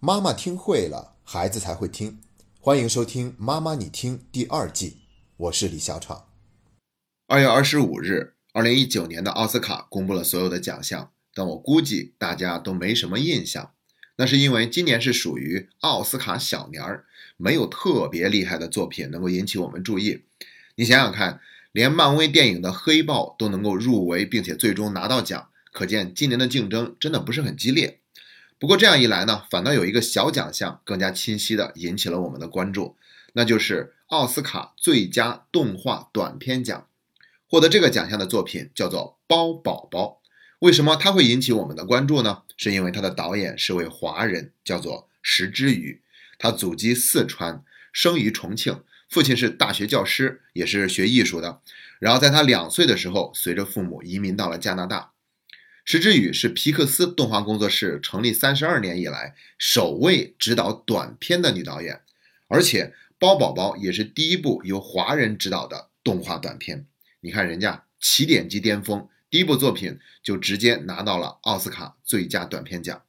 妈妈听会了，孩子才会听。欢迎收听《妈妈你听》第二季，我是李小闯。二月二十五日，二零一九年的奥斯卡公布了所有的奖项，但我估计大家都没什么印象。那是因为今年是属于奥斯卡小年儿，没有特别厉害的作品能够引起我们注意。你想想看，连漫威电影的《黑豹》都能够入围，并且最终拿到奖，可见今年的竞争真的不是很激烈。不过这样一来呢，反倒有一个小奖项更加清晰地引起了我们的关注，那就是奥斯卡最佳动画短片奖。获得这个奖项的作品叫做《包宝宝》。为什么它会引起我们的关注呢？是因为它的导演是位华人，叫做石之宇。他祖籍四川，生于重庆，父亲是大学教师，也是学艺术的。然后在他两岁的时候，随着父母移民到了加拿大。石之宇是皮克斯动画工作室成立三十二年以来首位执导短片的女导演，而且《包宝宝》也是第一部由华人执导的动画短片。你看人家起点即巅峰，第一部作品就直接拿到了奥斯卡最佳短片奖。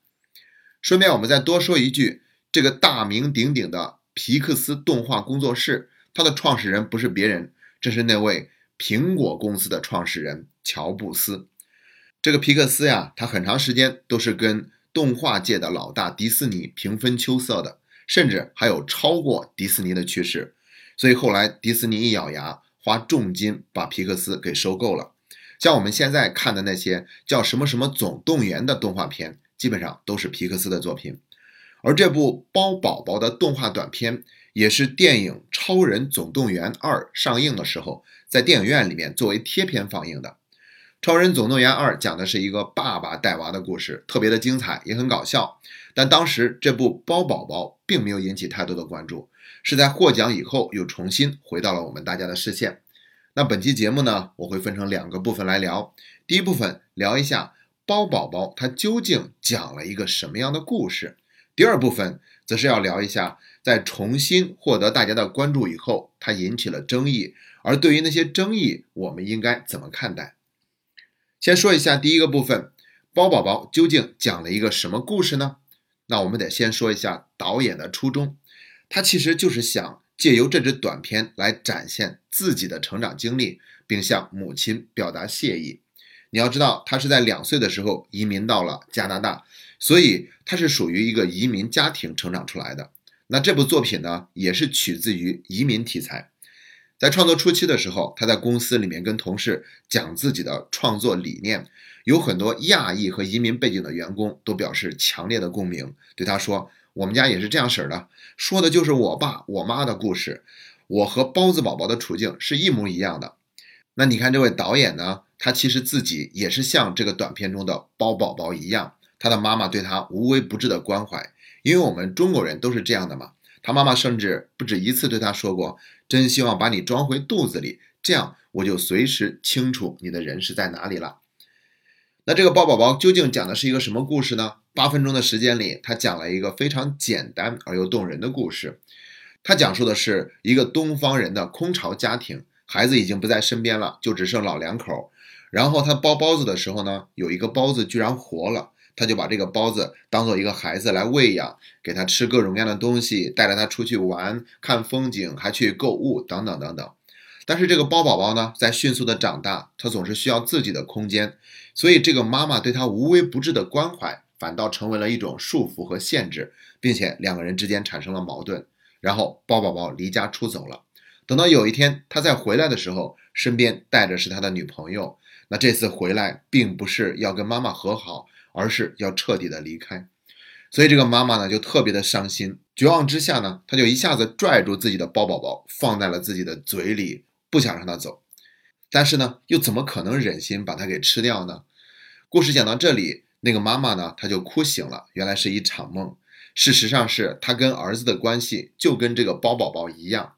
顺便我们再多说一句，这个大名鼎鼎的皮克斯动画工作室，它的创始人不是别人，正是那位苹果公司的创始人乔布斯。这个皮克斯呀，它很长时间都是跟动画界的老大迪士尼平分秋色的，甚至还有超过迪士尼的趋势。所以后来迪士尼一咬牙，花重金把皮克斯给收购了。像我们现在看的那些叫什么什么总动员的动画片，基本上都是皮克斯的作品。而这部包宝宝的动画短片，也是电影《超人总动员二》上映的时候，在电影院里面作为贴片放映的。《超人总动员二》讲的是一个爸爸带娃的故事，特别的精彩，也很搞笑。但当时这部《包宝宝》并没有引起太多的关注，是在获奖以后又重新回到了我们大家的视线。那本期节目呢，我会分成两个部分来聊。第一部分聊一下《包宝宝》它究竟讲了一个什么样的故事，第二部分则是要聊一下在重新获得大家的关注以后，它引起了争议，而对于那些争议，我们应该怎么看待？先说一下第一个部分，包宝宝究竟讲了一个什么故事呢？那我们得先说一下导演的初衷，他其实就是想借由这支短片来展现自己的成长经历，并向母亲表达谢意。你要知道，他是在两岁的时候移民到了加拿大，所以他是属于一个移民家庭成长出来的。那这部作品呢，也是取自于移民题材。在创作初期的时候，他在公司里面跟同事讲自己的创作理念，有很多亚裔和移民背景的员工都表示强烈的共鸣，对他说：“我们家也是这样式儿的，说的就是我爸我妈的故事，我和包子宝宝的处境是一模一样的。”那你看这位导演呢，他其实自己也是像这个短片中的包宝宝一样，他的妈妈对他无微不至的关怀，因为我们中国人都是这样的嘛。他妈妈甚至不止一次对他说过：“真希望把你装回肚子里，这样我就随时清楚你的人是在哪里了。”那这个包宝宝究竟讲的是一个什么故事呢？八分钟的时间里，他讲了一个非常简单而又动人的故事。他讲述的是一个东方人的空巢家庭，孩子已经不在身边了，就只剩老两口。然后他包包子的时候呢，有一个包子居然活了。他就把这个包子当做一个孩子来喂养，给他吃各种各样的东西，带着他出去玩、看风景，还去购物等等等等。但是这个包宝宝呢，在迅速的长大，他总是需要自己的空间，所以这个妈妈对他无微不至的关怀，反倒成为了一种束缚和限制，并且两个人之间产生了矛盾。然后包宝宝离家出走了。等到有一天他再回来的时候，身边带着是他的女朋友。那这次回来，并不是要跟妈妈和好。而是要彻底的离开，所以这个妈妈呢就特别的伤心，绝望之下呢，她就一下子拽住自己的包宝宝，放在了自己的嘴里，不想让他走，但是呢，又怎么可能忍心把他给吃掉呢？故事讲到这里，那个妈妈呢，她就哭醒了，原来是一场梦，事实上是她跟儿子的关系就跟这个包宝宝一样，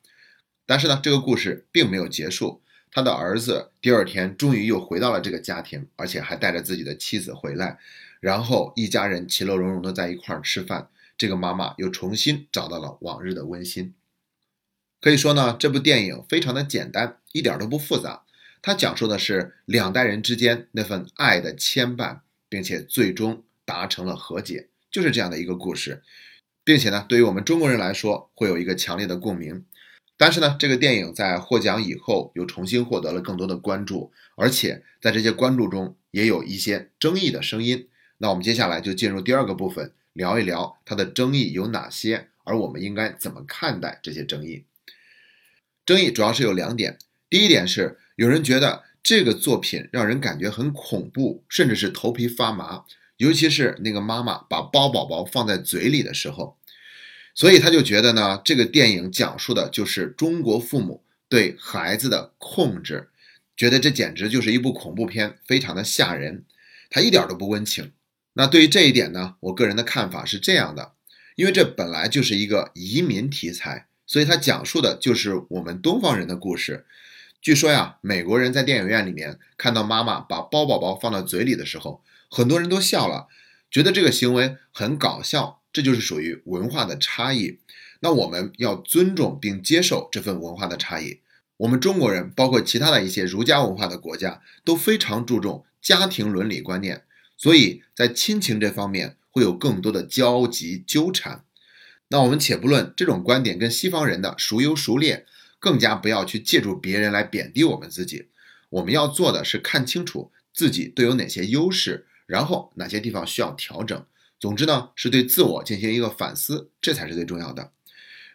但是呢，这个故事并没有结束，他的儿子第二天终于又回到了这个家庭，而且还带着自己的妻子回来。然后一家人其乐融融的在一块儿吃饭，这个妈妈又重新找到了往日的温馨。可以说呢，这部电影非常的简单，一点都不复杂。它讲述的是两代人之间那份爱的牵绊，并且最终达成了和解，就是这样的一个故事。并且呢，对于我们中国人来说，会有一个强烈的共鸣。但是呢，这个电影在获奖以后又重新获得了更多的关注，而且在这些关注中也有一些争议的声音。那我们接下来就进入第二个部分，聊一聊它的争议有哪些，而我们应该怎么看待这些争议。争议主要是有两点，第一点是有人觉得这个作品让人感觉很恐怖，甚至是头皮发麻，尤其是那个妈妈把包宝宝放在嘴里的时候。所以他就觉得呢，这个电影讲述的就是中国父母对孩子的控制，觉得这简直就是一部恐怖片，非常的吓人，他一点都不温情。那对于这一点呢，我个人的看法是这样的，因为这本来就是一个移民题材，所以它讲述的就是我们东方人的故事。据说呀，美国人在电影院里面看到妈妈把包宝宝放到嘴里的时候，很多人都笑了，觉得这个行为很搞笑。这就是属于文化的差异，那我们要尊重并接受这份文化的差异。我们中国人，包括其他的一些儒家文化的国家，都非常注重家庭伦理观念，所以在亲情这方面会有更多的交集纠缠。那我们且不论这种观点跟西方人的孰优孰劣，更加不要去借助别人来贬低我们自己。我们要做的是看清楚自己都有哪些优势，然后哪些地方需要调整。总之呢，是对自我进行一个反思，这才是最重要的。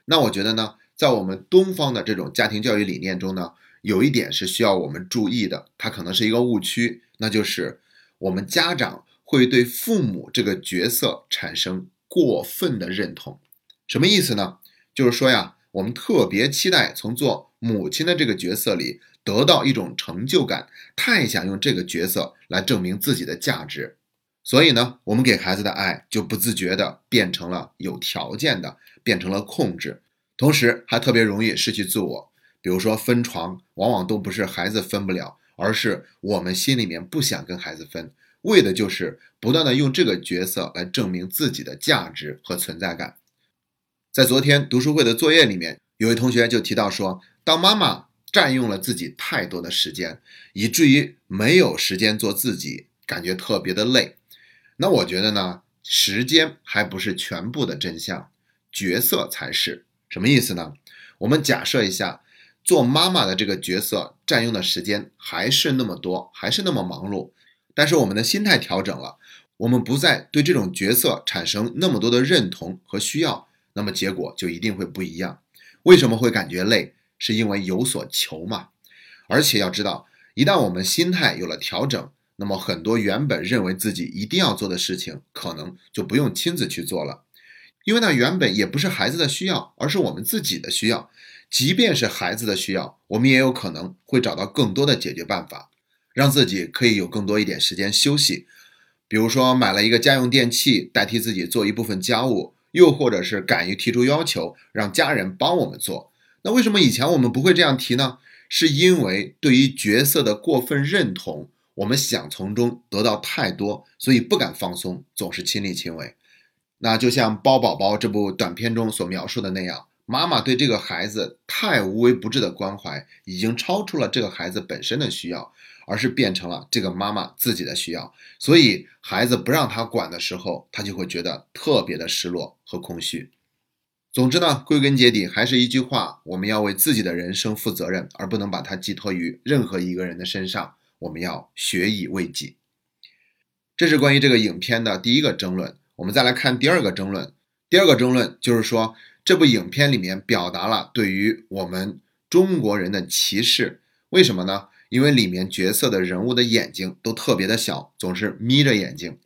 那我觉得呢，在我们东方的这种家庭教育理念中呢，有一点是需要我们注意的，它可能是一个误区，那就是我们家长会对父母这个角色产生过分的认同。什么意思呢？就是说呀，我们特别期待从做母亲的这个角色里得到一种成就感，太想用这个角色来证明自己的价值。所以呢，我们给孩子的爱就不自觉的变成了有条件的，变成了控制，同时还特别容易失去自我。比如说分床，往往都不是孩子分不了，而是我们心里面不想跟孩子分，为的就是不断的用这个角色来证明自己的价值和存在感。在昨天读书会的作业里面，有位同学就提到说，当妈妈占用了自己太多的时间，以至于没有时间做自己，感觉特别的累。那我觉得呢，时间还不是全部的真相，角色才是。什么意思呢？我们假设一下，做妈妈的这个角色占用的时间还是那么多，还是那么忙碌，但是我们的心态调整了，我们不再对这种角色产生那么多的认同和需要，那么结果就一定会不一样。为什么会感觉累？是因为有所求嘛。而且要知道，一旦我们心态有了调整。那么很多原本认为自己一定要做的事情，可能就不用亲自去做了，因为那原本也不是孩子的需要，而是我们自己的需要。即便是孩子的需要，我们也有可能会找到更多的解决办法，让自己可以有更多一点时间休息。比如说买了一个家用电器代替自己做一部分家务，又或者是敢于提出要求，让家人帮我们做。那为什么以前我们不会这样提呢？是因为对于角色的过分认同。我们想从中得到太多，所以不敢放松，总是亲力亲为。那就像《包宝宝》这部短片中所描述的那样，妈妈对这个孩子太无微不至的关怀，已经超出了这个孩子本身的需要，而是变成了这个妈妈自己的需要。所以孩子不让他管的时候，他就会觉得特别的失落和空虚。总之呢，归根结底还是一句话：我们要为自己的人生负责任，而不能把它寄托于任何一个人的身上。我们要学以为己，这是关于这个影片的第一个争论。我们再来看第二个争论。第二个争论就是说，这部影片里面表达了对于我们中国人的歧视。为什么呢？因为里面角色的人物的眼睛都特别的小，总是眯着眼睛。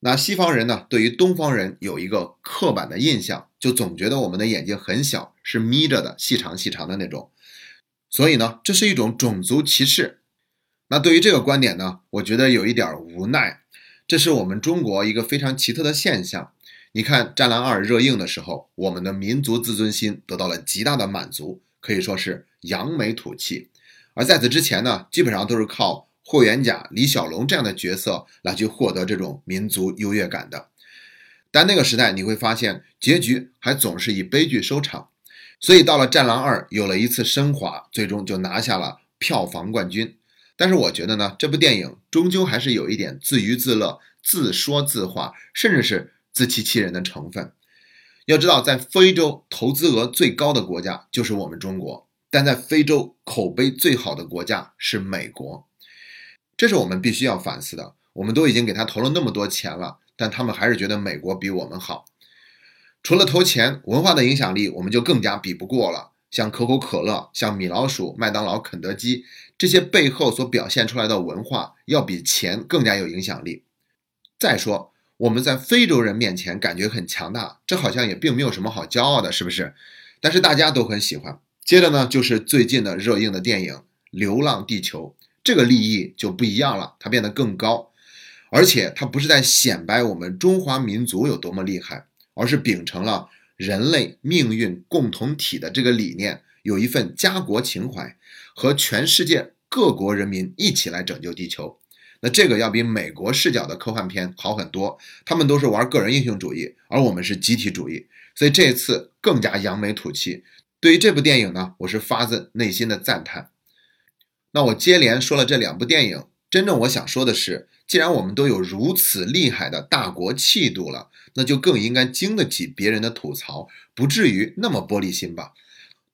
那西方人呢，对于东方人有一个刻板的印象，就总觉得我们的眼睛很小，是眯着的，细长细长的那种。所以呢，这是一种种族歧视。那对于这个观点呢，我觉得有一点无奈。这是我们中国一个非常奇特的现象。你看《战狼二》热映的时候，我们的民族自尊心得到了极大的满足，可以说是扬眉吐气。而在此之前呢，基本上都是靠霍元甲、李小龙这样的角色来去获得这种民族优越感的。但那个时代你会发现，结局还总是以悲剧收场。所以到了《战狼二》，有了一次升华，最终就拿下了票房冠军。但是我觉得呢，这部电影终究还是有一点自娱自乐、自说自话，甚至是自欺欺人的成分。要知道，在非洲投资额最高的国家就是我们中国，但在非洲口碑最好的国家是美国，这是我们必须要反思的。我们都已经给他投了那么多钱了，但他们还是觉得美国比我们好。除了投钱，文化的影响力我们就更加比不过了。像可口可乐、像米老鼠、麦当劳、肯德基这些背后所表现出来的文化，要比钱更加有影响力。再说，我们在非洲人面前感觉很强大，这好像也并没有什么好骄傲的，是不是？但是大家都很喜欢。接着呢，就是最近的热映的电影《流浪地球》，这个利益就不一样了，它变得更高，而且它不是在显摆我们中华民族有多么厉害，而是秉承了。人类命运共同体的这个理念，有一份家国情怀，和全世界各国人民一起来拯救地球。那这个要比美国视角的科幻片好很多。他们都是玩个人英雄主义，而我们是集体主义，所以这次更加扬眉吐气。对于这部电影呢，我是发自内心的赞叹。那我接连说了这两部电影，真正我想说的是。既然我们都有如此厉害的大国气度了，那就更应该经得起别人的吐槽，不至于那么玻璃心吧？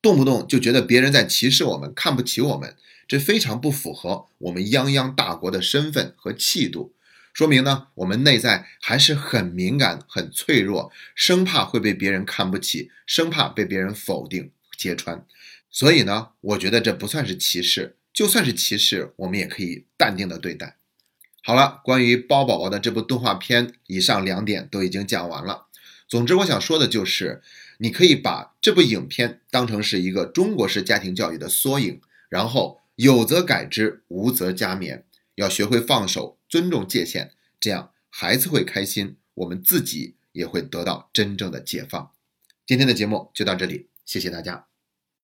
动不动就觉得别人在歧视我们、看不起我们，这非常不符合我们泱泱大国的身份和气度。说明呢，我们内在还是很敏感、很脆弱，生怕会被别人看不起，生怕被别人否定、揭穿。所以呢，我觉得这不算是歧视，就算是歧视，我们也可以淡定的对待。好了，关于包宝宝的这部动画片，以上两点都已经讲完了。总之，我想说的就是，你可以把这部影片当成是一个中国式家庭教育的缩影，然后有则改之，无则加勉。要学会放手，尊重界限，这样孩子会开心，我们自己也会得到真正的解放。今天的节目就到这里，谢谢大家。